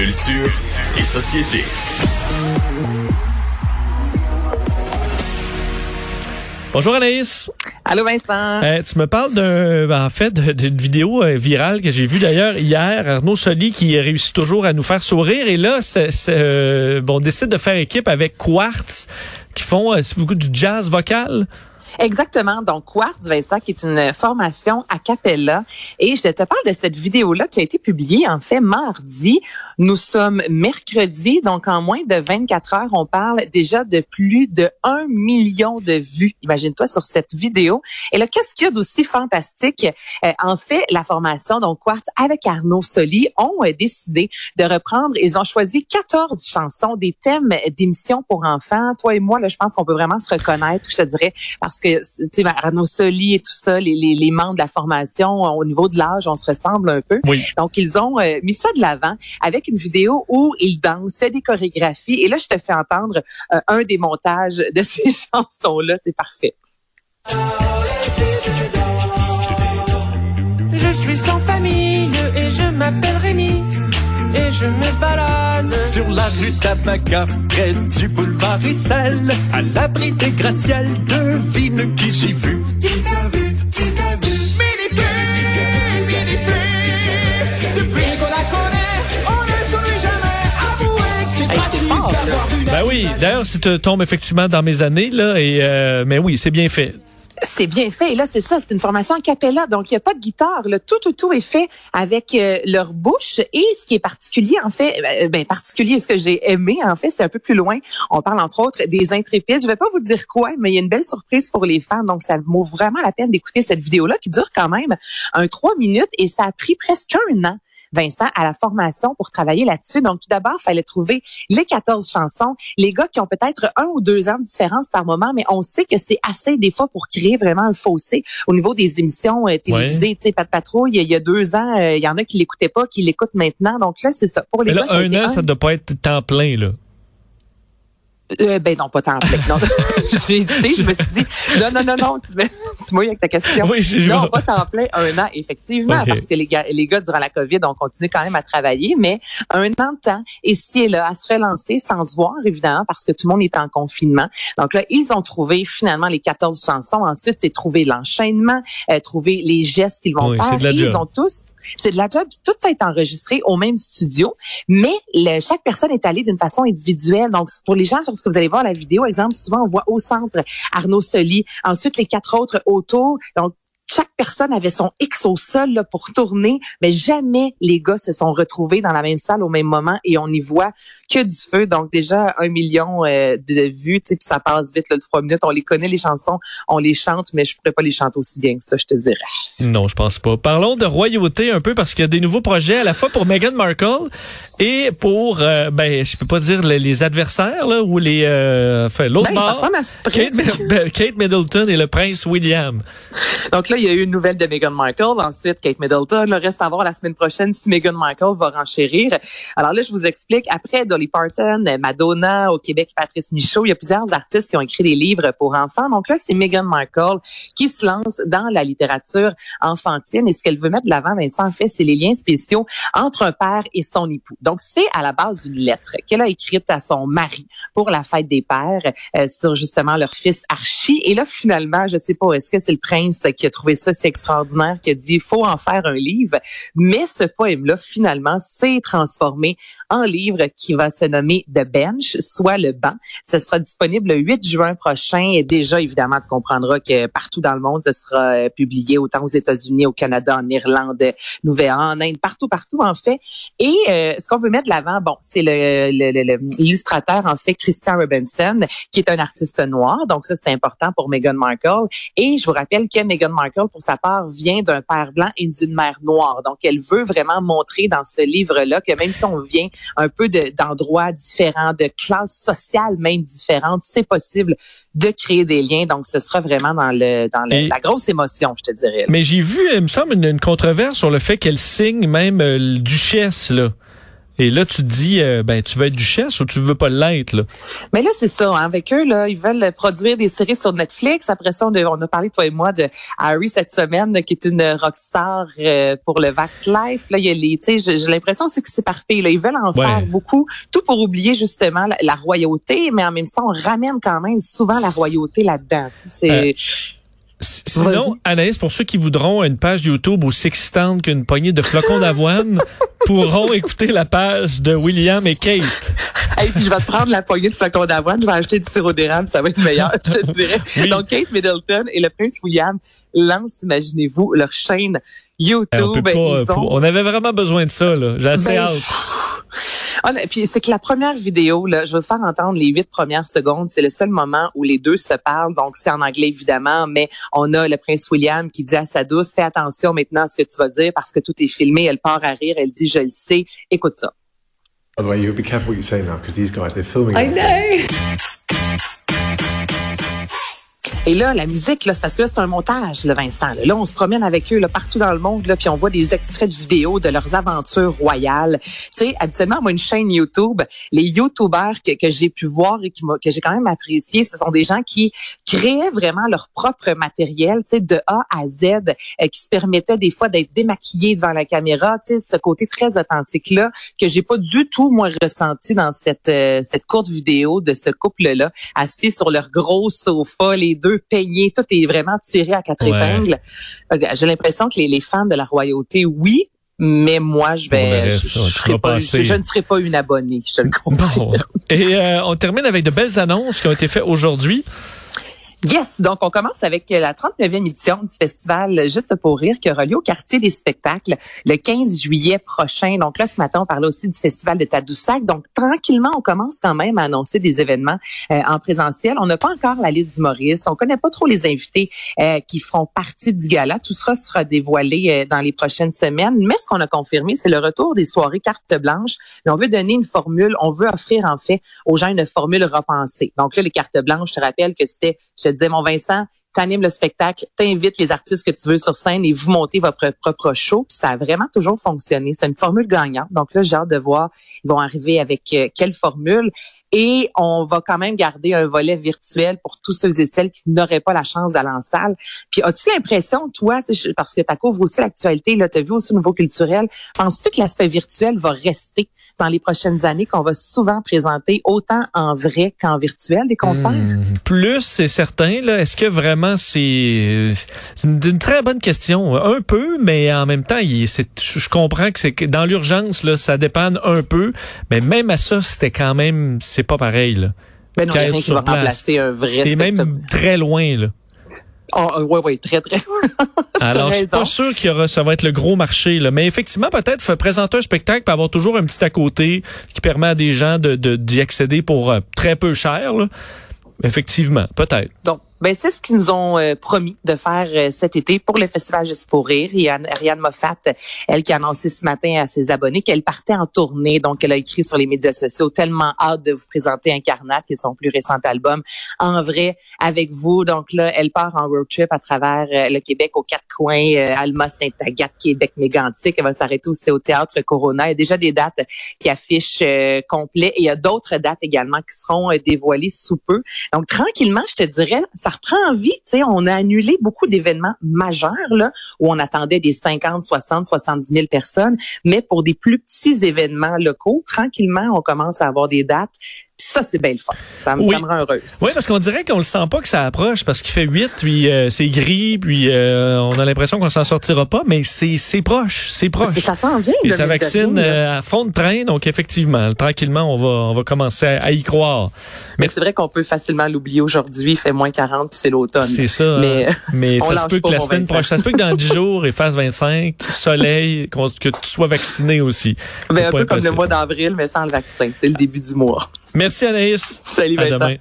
Culture et société. Bonjour Anaïs. Allô Vincent. Euh, tu me parles d'un, en fait, d'une vidéo euh, virale que j'ai vue d'ailleurs hier. Arnaud Soli qui réussit toujours à nous faire sourire. Et là, c'est, c'est, euh, bon, on décide de faire équipe avec Quartz qui font euh, beaucoup du jazz vocal. Exactement. Donc, Quartz, Vincent, qui est une formation a cappella. Et je te parle de cette vidéo-là qui a été publiée, en fait, mardi. Nous sommes mercredi, donc en moins de 24 heures, on parle déjà de plus de 1 million de vues. Imagine-toi sur cette vidéo. Et là, qu'est-ce qu'il y a d'aussi fantastique? Euh, en fait, la formation, donc Quartz, avec Arnaud Soli, ont euh, décidé de reprendre, ils ont choisi 14 chansons, des thèmes d'émissions pour enfants. Toi et moi, là, je pense qu'on peut vraiment se reconnaître, je te dirais, parce que, tu sais, Arnaud Soli et tout ça, les, les, les membres de la formation, au niveau de l'âge, on se ressemble un peu. Oui. Donc, ils ont euh, mis ça de l'avant avec une vidéo où ils dansent, c'est des chorégraphies. Et là, je te fais entendre euh, un des montages de ces chansons-là. C'est parfait. Je je me balade Sur la rue Tabaga, près du boulevard Issel, à l'abri des gratte-ciels, devine qui j'ai vu. Qui t'a vu, qui t'a vu Minipé, Minipé Depuis qu'on la connaît, on ne s'oublie jamais Avouez que c'est c'est là. d'avoir une Ben oui, d'ailleurs, ça te tombe effectivement dans mes années, là, et, euh, mais oui, c'est bien fait. C'est bien fait. Et là, c'est ça, c'est une formation a cappella. Donc, il n'y a pas de guitare. Là. Tout, tout, tout est fait avec euh, leur bouche. Et ce qui est particulier, en fait, euh, ben, particulier, ce que j'ai aimé, en fait, c'est un peu plus loin. On parle, entre autres, des intrépides. Je vais pas vous dire quoi, mais il y a une belle surprise pour les fans. Donc, ça vaut vraiment la peine d'écouter cette vidéo-là qui dure quand même un trois minutes et ça a pris presque un an. Vincent, à la formation pour travailler là-dessus. Donc, tout d'abord, il fallait trouver les 14 chansons. Les gars qui ont peut-être un ou deux ans de différence par moment, mais on sait que c'est assez des fois pour créer vraiment un fossé au niveau des émissions euh, télévisées. Tu sais, Pat Patrouille, il y a deux ans, euh, il y en a qui l'écoutaient pas, qui l'écoutent maintenant. Donc là, c'est ça. Pour les Mais là, ça un an, ça ne doit pas être temps plein, là. euh, ben non, pas tant plein. Non. J'ai hésité, je me suis dit, non, non, non, non, tu tu mouilles avec ta question. Oui, je- non, pas temps plein, un an, effectivement, parce que les gars, les gars, durant la COVID, ont continué quand même à travailler, mais un an de temps, et là, à se relancer sans se voir, évidemment, parce que tout le monde est en confinement. Donc là, ils ont trouvé finalement les 14 chansons. Ensuite, c'est trouver l'enchaînement, euh, trouver les gestes qu'ils vont Oui, faire. c'est de la Et job. Ils ont tous, c'est de la job. Tout ça est enregistré au même studio, mais le- chaque personne est allée d'une façon individuelle. Donc, pour les gens, lorsque vous allez voir la vidéo, exemple, souvent on voit au centre Arnaud Soli, ensuite les quatre autres autour. Donc, chaque personne avait son X au sol là, pour tourner, mais jamais les gars se sont retrouvés dans la même salle au même moment et on n'y voit que du feu. Donc déjà un million euh, de vues, puis ça passe vite, là, de trois minutes. On les connaît les chansons, on les chante, mais je pourrais pas les chanter aussi bien que ça, je te dirais. Non, je pense pas. Parlons de royauté un peu parce qu'il y a des nouveaux projets à la fois pour Meghan Markle et pour, euh, ben, je peux pas dire les, les adversaires là ou les, euh, enfin l'autre Ben, Kate. Mid- Kate Middleton et le prince William. Donc là, il y a eu une nouvelle de Meghan Markle. Ensuite, Kate Middleton. Le reste à voir la semaine prochaine si Meghan Markle va renchérir. Alors là, je vous explique. Après Dolly Parton, Madonna, au Québec, Patrice Michaud, il y a plusieurs artistes qui ont écrit des livres pour enfants. Donc là, c'est Meghan Markle qui se lance dans la littérature enfantine. Et ce qu'elle veut mettre de l'avant, Vincent, en fait, c'est les liens spéciaux entre un père et son époux. Donc, c'est à la base d'une lettre qu'elle a écrite à son mari pour la fête des pères euh, sur justement leur fils Archie. Et là, finalement, je sais pas, est-ce que c'est le prince qui a trouvé ça si extraordinaire, qui a dit, il faut en faire un livre. Mais ce poème-là, finalement, s'est transformé en livre qui va se nommer The Bench, soit le banc. Ce sera disponible le 8 juin prochain. Et déjà, évidemment, tu comprendras que partout dans le monde, ce sera euh, publié, autant aux États-Unis, au Canada, en Irlande, Nouvelle, en Inde, partout, partout, en fait. Et euh, ce qu'on veut mettre de l'avant, bon, c'est l'illustrateur, en fait, Christian Robinson, qui est un artiste noir. Donc ça, c'est important pour Meghan Markle. Et je vous rappelle que Meghan Markle, pour sa part, vient d'un père blanc et d'une mère noire. Donc, elle veut vraiment montrer dans ce livre-là que même si on vient un peu de- d'endroits différents, de classes sociales même différentes, c'est possible de créer des liens. Donc, ce sera vraiment dans le dans le- Et- la grosse émotion, je te dirais. Mais j'ai vu, il me semble, une, une controverse sur le fait qu'elle signe même euh, le duchesse, là. Et là, tu te dis, euh, ben, tu veux être duchesse ou tu veux pas l'être, là? Mais là, c'est ça. hein. Avec eux, là, ils veulent produire des séries sur Netflix. Après ça, on a, on a parlé, toi et moi, de Harry cette semaine, qui est une rockstar euh, pour le Vax Life. Là, il y a les, tu sais, j'ai l'impression c'est que c'est parfait. Là, ils veulent en Ouais. faire beaucoup, tout pour oublier justement la, la royauté, mais en même temps, on ramène quand même souvent la royauté là-dedans. C'est S- Sinon, Anaïs, pour ceux qui voudront une page YouTube aussi excitante qu'une poignée de flocons d'avoine, pourront écouter la page de William et Kate. Hey, puis je vais te prendre la poignée de flacons d'avoine, je vais acheter du sirop d'érable, ça va être meilleur, je te dirais. Oui. Donc, Kate Middleton et le prince William lancent, imaginez-vous, leur chaîne YouTube. Eh, on, pas, euh, ont- on avait vraiment besoin de ça, là. J'ai assez Ben, hâte. Ah, puis c'est que la première vidéo, là, je vous faire entendre les huit premières secondes. C'est le seul moment où les deux se parlent. Donc, c'est en anglais, évidemment, mais on a le prince William qui dit à sa douce, fais attention maintenant à ce que tu vas dire parce que tout est filmé. Elle part à rire. Elle dit, je le sais. Écoute ça. By the way, you be careful what you say now because these guys, they're filming. I know. Et là, la musique, là, c'est parce que c'est un montage, le Vincent. Là. Là, on se promène avec eux là, partout dans le monde, là, puis on voit des extraits de vidéos de leurs aventures royales. Tu sais, habituellement, moi, une chaîne YouTube, les YouTubers que, j'ai pu voir et qui que j'ai quand même apprécié, ce sont des gens qui créaient vraiment leur propre matériel, tu sais, de A à Z, euh, qui se permettaient des fois d'être démaquillés devant la caméra, tu sais, ce côté très authentique-là que j'ai pas du tout, moi, ressenti dans cette, euh, cette courte vidéo de ce couple-là, assis sur leur gros sofa, les deux peignés, tout est vraiment tiré à quatre Ouais. épingles. Euh, J'ai l'impression que les, les fans de la royauté, oui, mais moi, je vais, reste, je, je ouais, tu serai vas pas, passer. je, je ne serai pas une abonnée, je te le. Bon. Et euh, on termine avec de belles annonces qui ont été faites aujourd'hui. Yes, donc on commence avec la 39e édition du festival Juste pour rire qui aura lieu au quartier des spectacles le 15 juillet prochain. Donc là, ce matin, on parlait aussi du festival de Tadoussac. Donc tranquillement, on commence quand même à annoncer des événements euh, en présentiel. On n'a pas encore la liste d'humoristes. On connaît pas trop les invités euh, qui feront partie du gala. Tout sera sera dévoilé euh, dans les prochaines semaines. Mais ce qu'on a confirmé, c'est le retour des soirées carte blanche. Mais on veut donner une formule, on veut offrir en fait aux gens une formule repensée. Donc là, les cartes blanches, je te rappelle que c'était, te disais, mon Vincent, t'animes le spectacle, t'invites les artistes que tu veux sur scène et vous montez votre propre show. Puis ça a vraiment toujours fonctionné. C'est une formule gagnante. Donc là, j'ai hâte de voir, ils vont arriver avec euh, quelle formule. Et on va quand même garder un volet virtuel pour tous ceux et celles qui n'auraient pas la chance d'aller en salle. Puis as-tu l'impression, toi, parce que tu couvres aussi l'actualité, tu as vu aussi au niveau culturel, penses-tu que l'aspect virtuel va rester dans les prochaines années, qu'on va souvent présenter autant en vrai qu'en virtuel des concerts? Hmm, plus, c'est certain. Est-ce que vraiment c'est une, très bonne question. Un peu, mais en même temps, je comprends que c'est dans l'urgence, là, ça dépend un peu. Mais même à ça, c'était quand même, pas pareil. Là. Ben non, il y a rien qui va place. remplacer un vrai Et même très loin. Là. Oh, ouais, ouais, très, très. Alors, je suis pas sûr qu'il y aura, ça va être le gros marché, là. Mais effectivement, peut-être, présenter un spectacle pour avoir toujours un petit à côté qui permet à des gens de, de- d'y accéder pour euh, très peu cher, là. Effectivement, peut-être. Donc, ben c'est ce qu'ils nous ont euh, promis de faire euh, cet été pour le festival Juste pour rire. Il y Ariane Moffat, elle qui a annoncé ce matin à ses abonnés qu'elle partait en tournée. Donc, elle a écrit sur les médias sociaux tellement hâte de vous présenter Incarnate, est son plus récent album, en vrai avec vous. Donc là, elle part en road trip à travers euh, le Québec aux quatre coins, euh, Alma, Saint-Agathe, Québec, Mégantic. Elle va s'arrêter aussi au théâtre Corona. Il y a déjà des dates qui affichent euh, complet et il y a d'autres dates également qui seront dévoilées sous peu. Donc, tranquillement, je te dirais, reprend vie. On a annulé beaucoup d'événements majeurs, là, où on attendait des 50, 60, 70 000 personnes. Mais pour des plus petits événements locaux, tranquillement, on commence à avoir des dates. Ça, c'est bien le fun. Ça, me- Oui. ça me rend heureuse. Oui, parce qu'on dirait qu'on le sent pas que ça approche parce qu'il fait 8, puis euh, c'est gris, puis euh, on a l'impression qu'on s'en sortira pas, mais c'est, proche, c'est proche. Ça s'en vient. Et ça vaccine euh, à fond de train, donc effectivement, tranquillement, on va, on va commencer à, y croire. Mais c'est vrai qu'on peut facilement l'oublier aujourd'hui. Il fait moins 40 puis c'est l'automne. C'est ça. Mais, hein. mais ça se peut que la semaine prochaine, ça se peut que dans 10 jours, il fasse 25, soleil, que tu sois vacciné aussi. Ben, C'est un peu comme le mois d'avril, mais sans le vaccin. C'est le début du mois. Merci Anaïs. Salut À Vincent. demain.